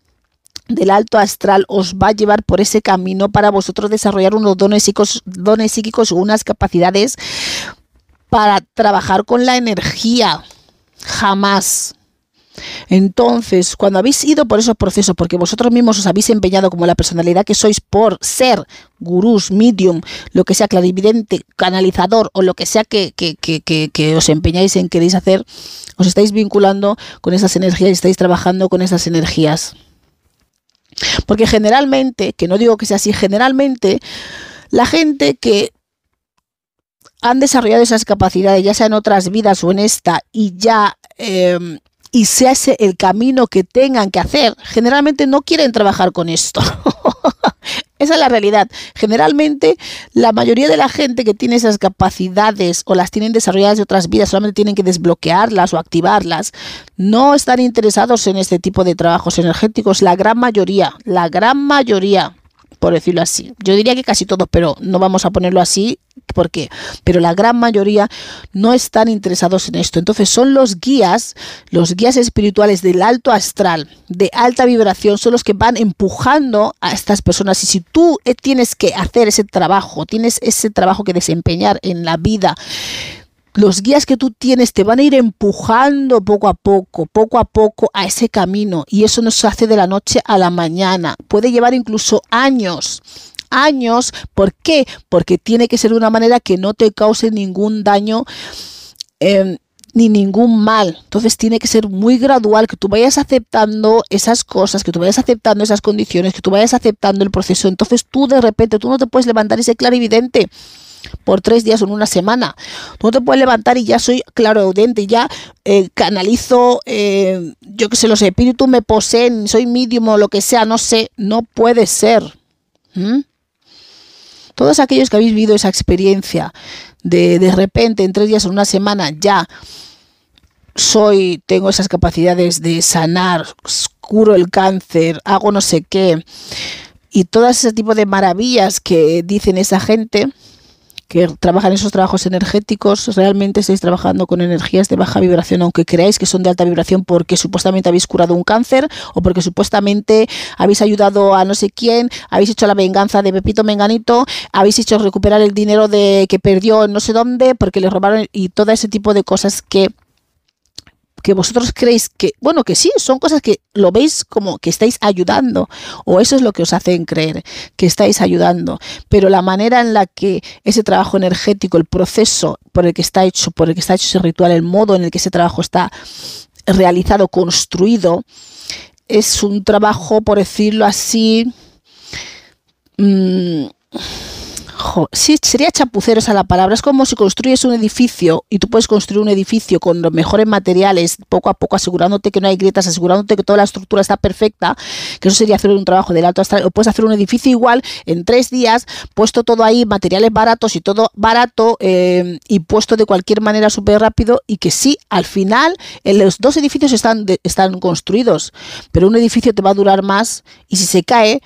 del alto astral os va a llevar por ese camino para vosotros desarrollar unos dones psíquicos, dones psíquicos unas capacidades para trabajar con la energía jamás. Entonces, cuando habéis ido por esos procesos, porque vosotros mismos os habéis empeñado como la personalidad que sois por ser gurús, medium, lo que sea, clarividente, canalizador o lo que sea que, os empeñáis en queréis hacer, os estáis vinculando con esas energías y estáis trabajando con esas energías. Porque generalmente, que no digo que sea así, generalmente la gente que han desarrollado esas capacidades, ya sea en otras vidas o en esta, y ya em, y se hace el camino que tengan que hacer, generalmente no quieren trabajar con esto. [LAUGHS] Esa es la realidad. Generalmente la mayoría de la gente que tiene esas capacidades o las tienen desarrolladas de otras vidas, solamente tienen que desbloquearlas o activarlas, no están interesados en este tipo de trabajos energéticos. La gran mayoría, la gran mayoría por decirlo así. Yo diría que casi todos, pero no vamos a ponerlo así ¿Por qué? Pero la gran mayoría no están interesados en esto. Entonces son los guías, los guías espirituales del alto astral, de alta vibración, son los que van empujando a estas personas. Y si tú eh, tienes que hacer ese trabajo, tienes ese trabajo que desempeñar en la vida, los guías que tú tienes te van a ir empujando poco a poco, poco a poco a ese camino. Y eso no se hace de la noche a la mañana. Puede llevar incluso años años. ¿Por qué? Porque tiene que ser de una manera que no te cause ningún daño. Em, ni ningún mal. Entonces tiene que ser muy gradual, que tú vayas aceptando esas cosas, que tú vayas aceptando esas condiciones, que tú vayas aceptando el proceso. Entonces tú de repente, tú no te puedes levantar y ser clarividente por tres días o en una semana. Tú no te puedes levantar y ya soy claro y ya eh, canalizo, eh, yo que sé, los espíritus me poseen, soy medium o lo que sea, no sé, no puede ser. ¿Mm? Todos aquellos que habéis vivido esa experiencia de de repente en tres días o una semana ya soy, tengo esas capacidades de sanar, curo el cáncer, hago no sé qué, y todo ese tipo de maravillas que dicen esa gente que trabajan esos trabajos energéticos, realmente estáis trabajando con energías de baja vibración, aunque creáis que son de alta vibración porque supuestamente habéis curado un cáncer o porque supuestamente habéis ayudado a no sé quién, habéis hecho la venganza de Pepito Menganito, habéis hecho recuperar el dinero de que perdió no sé dónde porque le robaron y todo ese tipo de cosas que que vosotros creéis que, bueno, que sí, son cosas que lo veis como que estáis ayudando, o eso es lo que os hacen creer, que estáis ayudando, pero la manera en la que ese trabajo energético, el proceso por el que está hecho, por el que está hecho ese ritual, el modo en el que ese trabajo está realizado, construido, es un trabajo, por decirlo así, mmm, sí, sería chapucero esa la palabra. Es como si construyes un edificio y tú puedes construir un edificio con los mejores materiales, poco a poco asegurándote que no hay grietas, asegurándote que toda la estructura está perfecta, que eso sería hacer un trabajo del alto astral. O puedes hacer un edificio igual en tres días, puesto todo ahí, materiales baratos y todo barato eh, y puesto de cualquier manera súper rápido y que sí, al final los dos edificios están, están construidos, pero un edificio te va a durar más y si se cae,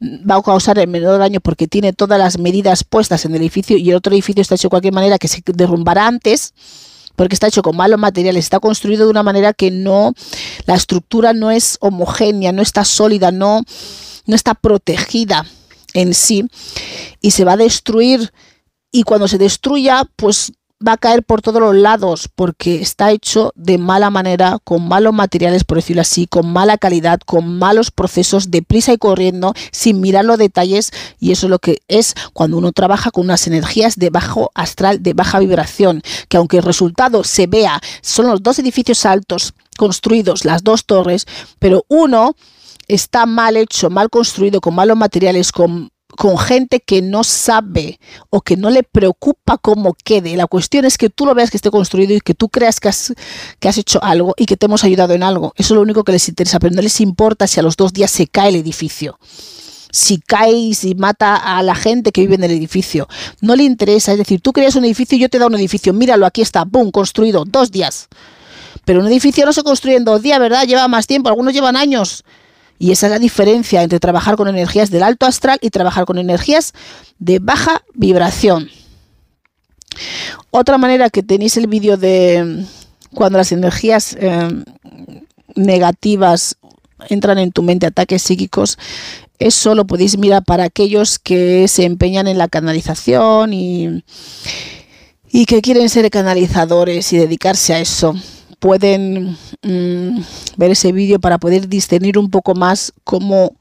va a causar el menor daño porque tiene todas las medidas puestas en el edificio y el otro edificio está hecho de cualquier manera que se derrumbará antes porque está hecho con malos materiales, está construido de una manera que no, la estructura no es homogénea, no está sólida, no, no está protegida en sí y se va a destruir. Y cuando se destruya, pues va a caer por todos los lados porque está hecho de mala manera, con malos materiales, por decirlo así, con mala calidad, con malos procesos, deprisa y corriendo, sin mirar los detalles. Y eso es lo que es cuando uno trabaja con unas energías de bajo astral, de baja vibración, que aunque el resultado se vea, son los dos edificios altos construidos, las dos torres, pero uno está mal hecho, mal construido, con malos materiales, con con gente que no sabe o que no le preocupa cómo quede. La cuestión es que tú lo veas que esté construido y que tú creas que has, que has hecho algo y que te hemos ayudado en algo. Eso es lo único que les interesa, pero no les importa si a los dos días se cae el edificio. Si cae y si mata a la gente que vive en el edificio. No le interesa. Es decir, tú creas un edificio y yo te da un edificio. Míralo, aquí está, ¡pum! Construido, dos días. Pero un edificio no se construye en dos días, ¿verdad? Lleva más tiempo, algunos llevan años. Y esa es la diferencia entre trabajar con energías del alto astral y trabajar con energías de baja vibración. Otra manera que tenéis el vídeo de cuando las energías eh, negativas entran en tu mente, ataques psíquicos, eso lo podéis mirar para aquellos que se empeñan en la canalización y, y que quieren ser canalizadores y dedicarse a eso pueden mm, ver ese vídeo para poder discernir un poco más cómo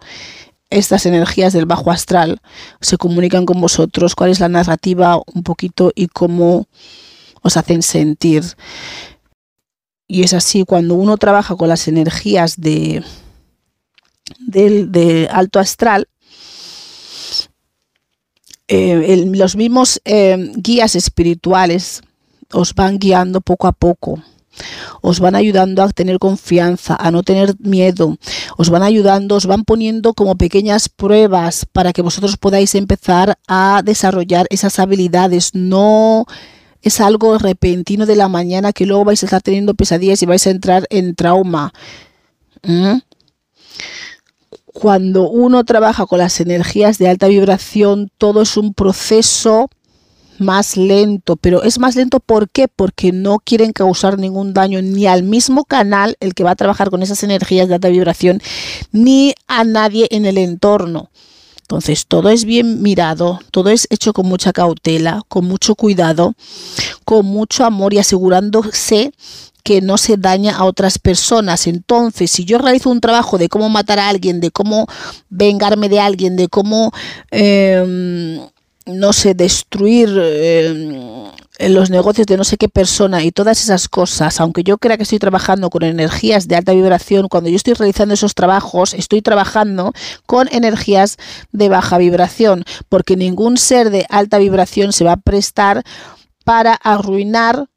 estas energías del bajo astral se comunican con vosotros, cuál es la narrativa un poquito y cómo os hacen sentir. Y es así, cuando uno trabaja con las energías de, alto astral, eh, los mismos eh, guías espirituales os van guiando poco a poco os van ayudando a tener confianza, a no tener miedo, os van ayudando, os van poniendo como pequeñas pruebas para que vosotros podáis empezar a desarrollar esas habilidades, no es algo repentino de la mañana que luego vais a estar teniendo pesadillas y vais a entrar en trauma. ¿Mm? Cuando uno trabaja con las energías de alta vibración, todo es un proceso más lento, pero es más lento ¿por qué? Porque no quieren causar ningún daño ni al mismo canal, el que va a trabajar con esas energías de alta vibración, ni a nadie en el entorno. Entonces, todo es bien mirado, todo es hecho con mucha cautela, con mucho cuidado, con mucho amor y asegurándose que no se daña a otras personas. Entonces, si yo realizo un trabajo de cómo matar a alguien, de cómo vengarme de alguien, de cómo em, no sé, destruir eh, los negocios de no sé qué persona y todas esas cosas, aunque yo crea que estoy trabajando con energías de alta vibración, cuando yo estoy realizando esos trabajos, estoy trabajando con energías de baja vibración, porque ningún ser de alta vibración se va a prestar para arruinar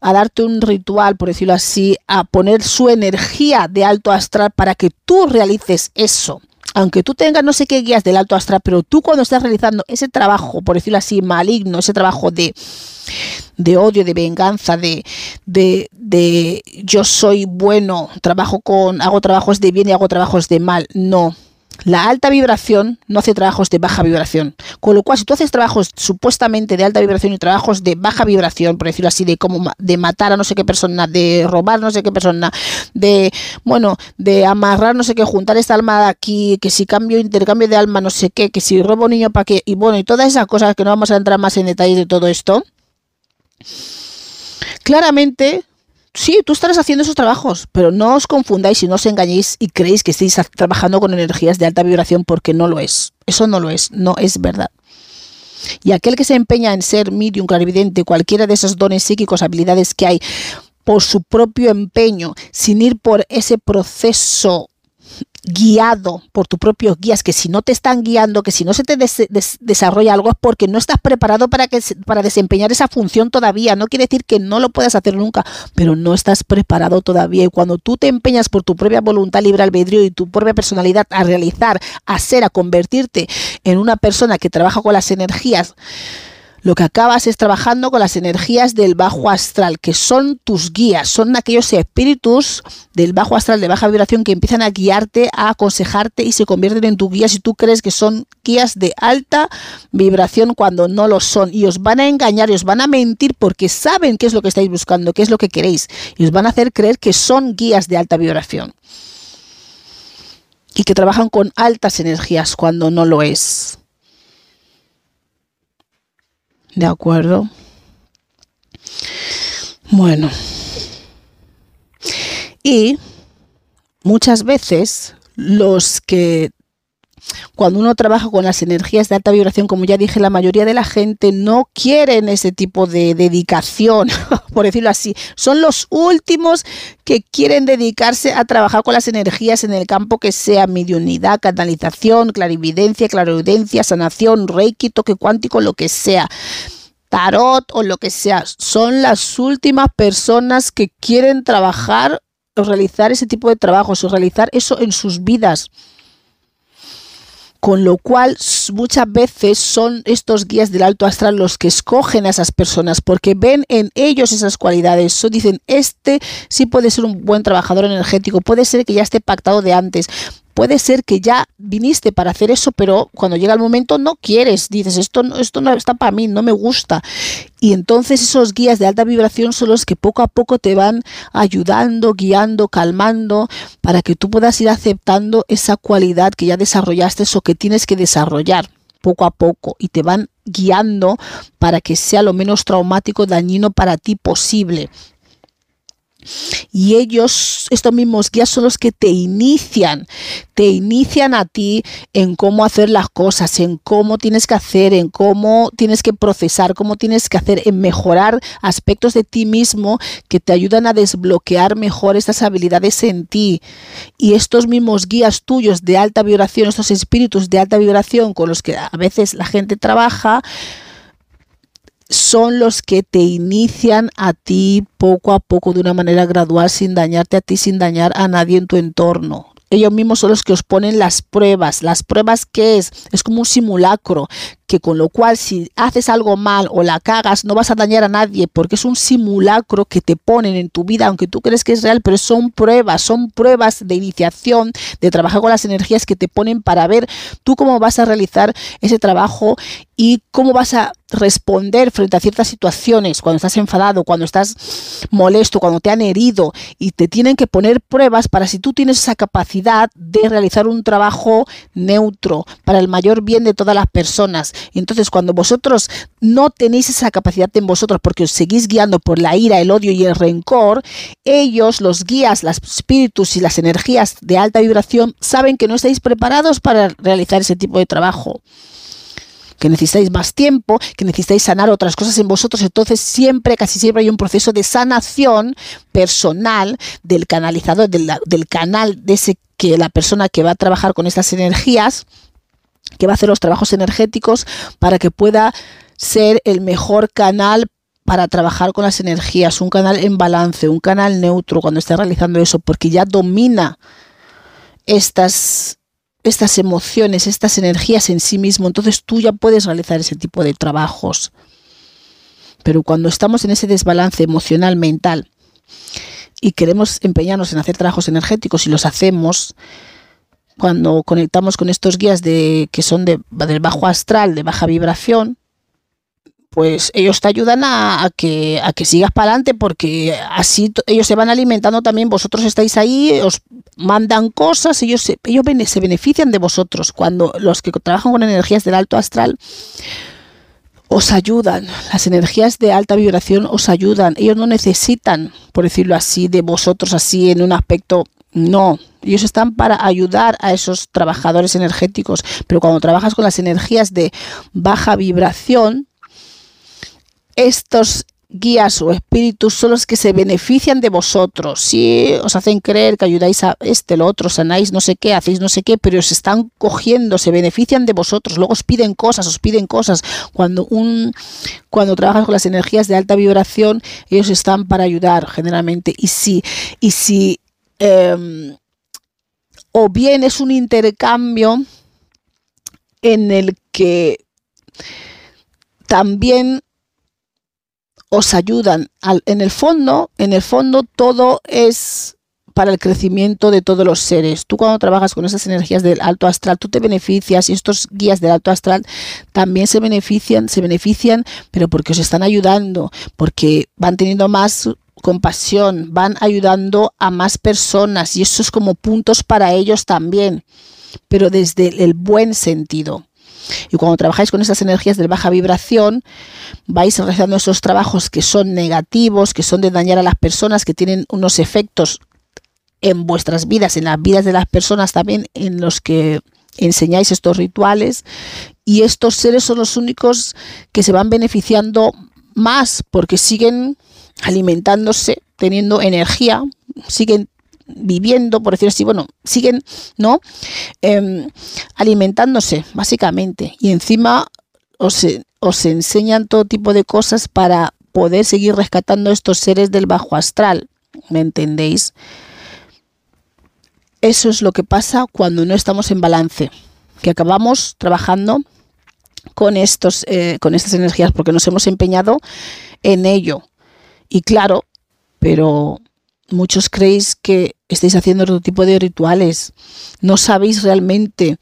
a darte un ritual, por decirlo así, a poner su energía de alto astral para que tú realices eso aunque tú tengas no sé qué guías del alto astral, pero tú cuando estás realizando ese trabajo, por decirlo así, maligno, ese trabajo de, de odio, de venganza, de, de, de yo soy bueno, trabajo con, hago trabajos de bien y hago trabajos de mal, no. La alta vibración no hace trabajos de baja vibración. Con lo cual, si tú haces trabajos supuestamente de alta vibración y trabajos de baja vibración, por decirlo así, de como de matar a no sé qué persona, de robar no sé qué persona, de bueno, de amarrar no sé qué, juntar esta alma de aquí, que si cambio, intercambio de alma, no sé qué, que si robo un niño para qué, y bueno, y todas esas cosas que no vamos a entrar más en detalle de todo esto. Claramente Sí, tú estarás haciendo esos trabajos, pero no os confundáis y no os engañéis y creéis que estéis trabajando con energías de alta vibración porque no lo es. Eso no lo es, no es verdad. Y aquel que se empeña en ser medium, clarividente, cualquiera de esos dones psíquicos, habilidades que hay, por su propio empeño, sin ir por ese proceso guiado por tus propios guías, que si no te están guiando, que si no se te desarrolla algo es porque no estás preparado para, que, para desempeñar esa función todavía. No quiere decir que no lo puedas hacer nunca, pero no estás preparado todavía. Y cuando tú te empeñas por tu propia voluntad, libre albedrío y tu propia personalidad a realizar, a ser, a convertirte en una persona que trabaja con las energías, lo que acabas es trabajando con las energías del bajo astral, que son tus guías, son aquellos espíritus del bajo astral de baja vibración que empiezan a guiarte, a aconsejarte y se convierten en tu guía si tú crees que son guías de alta vibración cuando no lo son. Y os van a engañar y os van a mentir porque saben qué es lo que estáis buscando, qué es lo que queréis. Y os van a hacer creer que son guías de alta vibración. Y que trabajan con altas energías cuando no lo es. ¿De acuerdo? Bueno. Y muchas veces los que cuando uno trabaja con las energías de alta vibración, como ya dije, la mayoría de la gente no quieren ese tipo de dedicación, [LAUGHS] por decirlo así. Son los últimos que quieren dedicarse a trabajar con las energías en el campo que sea mediunidad, canalización, clarividencia, clarividencia, sanación, reiki, toque cuántico, lo que sea tarot o lo que sea. Son las últimas personas que quieren trabajar o realizar ese tipo de trabajos o realizar eso en sus vidas. Con lo cual muchas veces son estos guías del alto astral los que escogen a esas personas porque ven en ellos esas cualidades. So, dicen, este sí puede ser un buen trabajador energético, puede ser que ya esté pactado de antes, puede ser que ya viniste para hacer eso, pero cuando llega el momento no quieres, dices, esto, esto no está para mí, no me gusta. Y entonces esos guías de alta vibración son los que poco a poco te van ayudando, guiando, calmando, para que tú puedas ir aceptando esa cualidad que ya desarrollaste o que tienes que desarrollar poco a poco y te van guiando para que sea lo menos traumático, dañino para ti posible. Y ellos, estos mismos guías, son los que te inician, te inician a ti en cómo hacer las cosas, en cómo tienes que hacer, en cómo tienes que procesar, cómo tienes que hacer, en mejorar aspectos de ti mismo que te ayudan a desbloquear mejor estas habilidades en ti. Y estos mismos guías tuyos de alta vibración, estos espíritus de alta vibración con los que a veces la gente trabaja, son los que te inician a ti poco a poco de una manera gradual sin dañarte a ti, sin dañar a nadie en tu entorno. Ellos mismos son los que os ponen las pruebas. ¿Las pruebas qué es? Es como un simulacro que con lo cual si haces algo mal o la cagas no vas a dañar a nadie porque es un simulacro que te ponen en tu vida, aunque tú crees que es real, pero son pruebas, son pruebas de iniciación, de trabajar con las energías que te ponen para ver tú cómo vas a realizar ese trabajo y cómo vas a responder frente a ciertas situaciones, cuando estás enfadado, cuando estás molesto, cuando te han herido y te tienen que poner pruebas para si tú tienes esa capacidad de realizar un trabajo neutro para el mayor bien de todas las personas entonces cuando vosotros no tenéis esa capacidad en vosotros porque os seguís guiando por la ira, el odio y el rencor, ellos, los guías, los espíritus y las energías de alta vibración saben que no estáis preparados para realizar ese tipo de trabajo que necesitáis más tiempo, que necesitáis sanar otras cosas en vosotros. Entonces siempre, casi siempre hay un proceso de sanación personal del canalizador, del, del canal de ese que la persona que va a trabajar con estas energías que va a hacer los trabajos energéticos para que pueda ser el mejor canal para trabajar con las energías, un canal en balance, un canal neutro cuando esté realizando eso, porque ya domina estas, estas emociones, estas energías en sí mismo, entonces tú ya puedes realizar ese tipo de trabajos. Pero cuando estamos en ese desbalance emocional, mental, y queremos empeñarnos en hacer trabajos energéticos y los hacemos, cuando conectamos con estos guías de, que son de, del bajo astral, de baja vibración, pues ellos te ayudan a, que, a que sigas para adelante porque así ellos se van alimentando también, vosotros estáis ahí, os mandan cosas, ellos, se, ellos se benefician de vosotros. Cuando los que trabajan con energías del alto astral os ayudan, las energías de alta vibración os ayudan, ellos no necesitan, por decirlo así, de vosotros así en un aspecto no, ellos están para ayudar a esos trabajadores energéticos, pero cuando trabajas con las energías de baja vibración, estos guías o espíritus son los que se benefician de vosotros. Si os hacen creer que ayudáis a este, lo otro, sanáis no sé qué, hacéis no sé qué, pero os están cogiendo, se benefician de vosotros. Luego os piden cosas, os piden cosas. Cuando un cuando trabajas con las energías de alta vibración, ellos están para ayudar generalmente. Y si, y si em, o bien es un intercambio en el que también os ayudan. en el fondo, en el fondo todo es para el crecimiento de todos los seres. Tú cuando trabajas con esas energías del alto astral, tú te beneficias y estos guías del alto astral también se benefician, se benefician, pero porque os están ayudando, porque van teniendo más compasión, van ayudando a más personas y eso es como puntos para ellos también, pero desde el buen sentido. Y cuando trabajáis con esas energías de baja vibración, vais realizando esos trabajos que son negativos, que son de dañar a las personas, que tienen unos efectos en vuestras vidas, en las vidas de las personas también, en los que enseñáis estos rituales. Y estos seres son los únicos que se van beneficiando más porque siguen alimentándose, teniendo energía, siguen viviendo, por decir así, bueno, siguen, ¿no? Em, alimentándose, básicamente. Y encima os, os enseñan todo tipo de cosas para poder seguir rescatando estos seres del bajo astral. ¿Me entendéis? Eso es lo que pasa cuando no estamos en balance, que acabamos trabajando con, estos, eh, con estas energías porque nos hemos empeñado en ello. Y claro, pero muchos creéis que estáis haciendo otro tipo de rituales. No sabéis realmente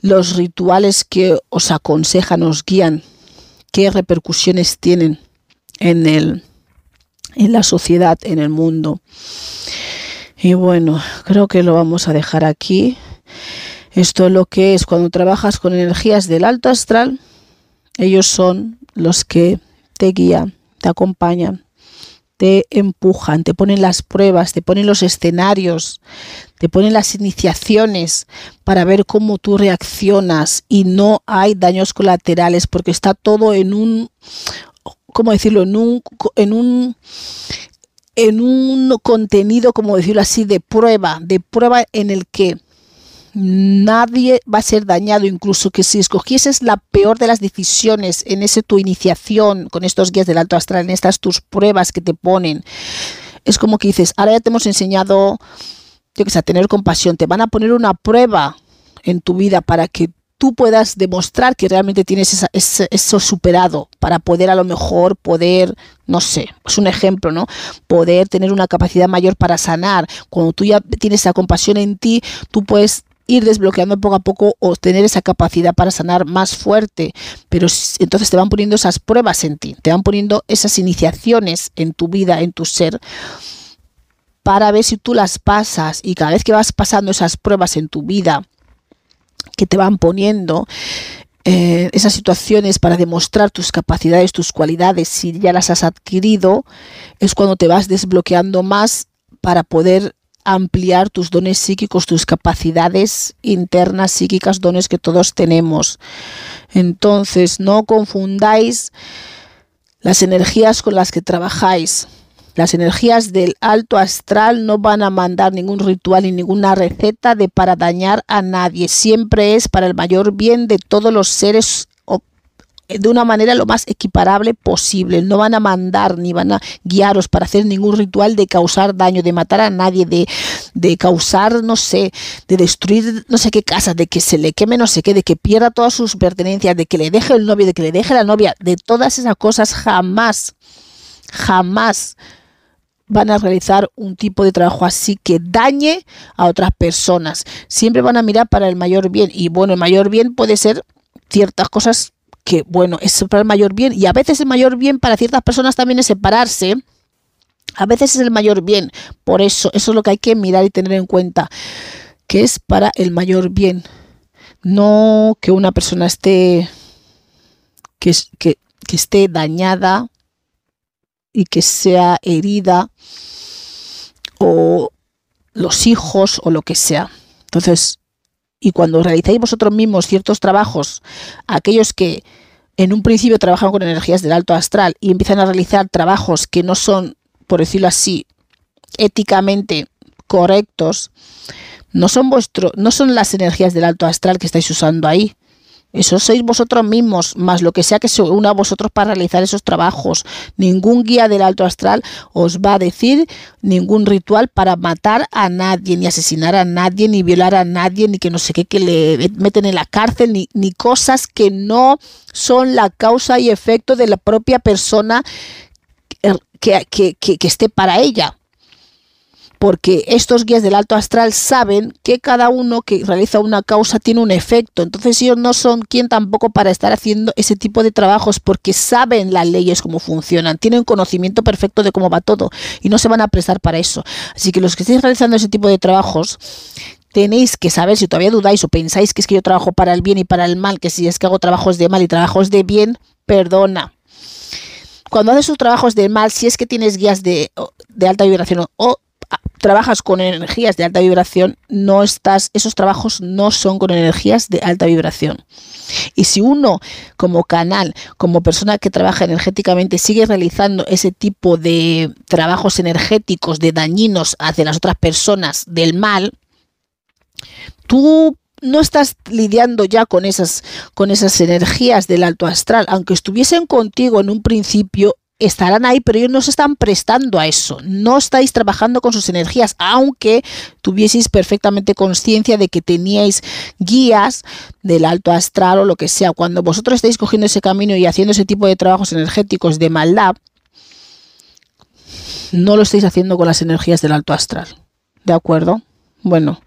los rituales que os aconsejan, os guían, qué repercusiones tienen en, el, en la sociedad, en el mundo. Y bueno, creo que lo vamos a dejar aquí. Esto es lo que es cuando trabajas con energías del alto astral. Ellos son los que te guían, te acompañan, te empujan, te ponen las pruebas, te ponen los escenarios, te ponen las iniciaciones para ver cómo tú reaccionas y no hay daños colaterales porque está todo en un, ¿cómo decirlo? En un, en un, en un contenido, como decirlo así, de prueba, de prueba en el que nadie va a ser dañado, incluso que si escogieses la peor de las decisiones en ese tu iniciación con estos guías del alto astral, en estas tus pruebas que te ponen, es como que dices, ahora ya te hemos enseñado, yo sé, a tener compasión, te van a poner una prueba en tu vida para que tú puedas demostrar que realmente tienes eso superado para poder a lo mejor poder, no sé, es un ejemplo, ¿no? Poder tener una capacidad mayor para sanar. Cuando tú ya tienes esa compasión en ti, tú puedes ir desbloqueando poco a poco o tener esa capacidad para sanar más fuerte. Pero entonces te van poniendo esas pruebas en ti, te van poniendo esas iniciaciones en tu vida, en tu ser, para ver si tú las pasas y cada vez que vas pasando esas pruebas en tu vida que te van poniendo, eh, esas situaciones para demostrar tus capacidades, tus cualidades, si ya las has adquirido, es cuando te vas desbloqueando más para poder ampliar tus dones psíquicos, tus capacidades internas psíquicas, dones que todos tenemos. Entonces, no confundáis las energías con las que trabajáis. Las energías del alto astral no van a mandar ningún ritual ni ninguna receta de para dañar a nadie. Siempre es para el mayor bien de todos los seres de una manera lo más equiparable posible. No van a mandar ni van a guiaros para hacer ningún ritual de causar daño, de matar a nadie, de, de causar, no sé, de destruir no sé qué casa, de que se le queme no sé qué, de que pierda todas sus pertenencias, de que le deje el novio, de que le deje la novia, de todas esas cosas jamás, jamás van a realizar un tipo de trabajo así que dañe a otras personas. Siempre van a mirar para el mayor bien. Y bueno, el mayor bien puede ser ciertas cosas que, bueno, es para el mayor bien. Y a veces el mayor bien para ciertas personas también es separarse. A veces es el mayor bien. Por eso, eso es lo que hay que mirar y tener en cuenta. Que es para el mayor bien. No que una persona esté. que, que, esté dañada y que sea herida o los hijos o lo que sea. Entonces, y cuando realizáis vosotros mismos ciertos trabajos, aquellos que en un principio trabajan con energías del alto astral y empiezan a realizar trabajos que no son, por decirlo así, éticamente correctos, no son vuestro, no son las energías del alto astral que estáis usando ahí, eso sois vosotros mismos, más lo que sea que se una a vosotros para realizar esos trabajos. Ningún guía del alto astral os va a decir ningún ritual para matar a nadie, ni asesinar a nadie, ni violar a nadie, ni que no sé qué, que le meten en la cárcel, ni, ni cosas que no son la causa y efecto de la propia persona que, que, que esté para ella porque estos guías del alto astral saben que cada uno que realiza una causa tiene un efecto. Entonces ellos no son quien tampoco para estar haciendo ese tipo de trabajos porque saben las leyes cómo funcionan, tienen conocimiento perfecto de cómo va todo y no se van a prestar para eso. Así que los que estéis realizando ese tipo de trabajos tenéis que saber si todavía dudáis o pensáis que es que yo trabajo para el bien y para el mal, que si es que hago trabajos de mal y trabajos de bien, perdona. Cuando haces sus trabajos de mal, si es que tienes guías de, de alta vibración o trabajas con energías de alta vibración, no estás, esos trabajos no son con energías de alta vibración. Y si uno como canal, como persona que trabaja energéticamente, sigue realizando ese tipo de trabajos energéticos, de dañinos hacia las otras personas, del mal, tú no estás lidiando ya con esas, con esas energías del alto astral, aunque estuviesen contigo en un principio, estarán ahí, pero ellos no se están prestando a eso. No estáis trabajando con sus energías, aunque tuvieseis perfectamente conciencia de que teníais guías del alto astral o lo que sea. Cuando vosotros estáis cogiendo ese camino y haciendo ese tipo de trabajos energéticos de maldad, no lo estáis haciendo con las energías del alto astral. ¿De acuerdo? Bueno,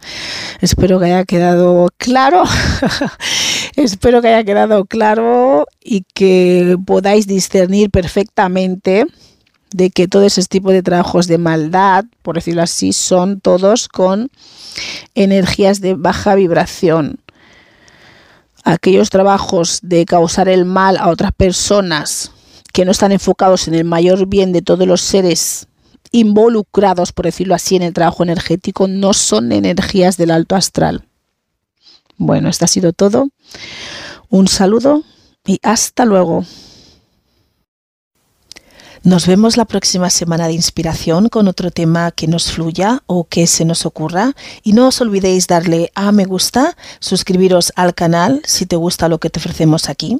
espero que haya quedado claro. [LAUGHS] espero que haya quedado claro y que podáis discernir perfectamente de que todo ese tipo de trabajos de maldad, por decirlo así, son todos con energías de baja vibración. Aquellos trabajos de causar el mal a otras personas que no están enfocados en el mayor bien de todos los seres involucrados, por decirlo así, en el trabajo energético no son energías del alto astral. Bueno, esto ha sido todo. Un saludo y hasta luego. Nos vemos la próxima semana de inspiración con otro tema que nos fluya o que se nos ocurra. Y no os olvidéis darle a me gusta, suscribiros al canal si te gusta lo que te ofrecemos aquí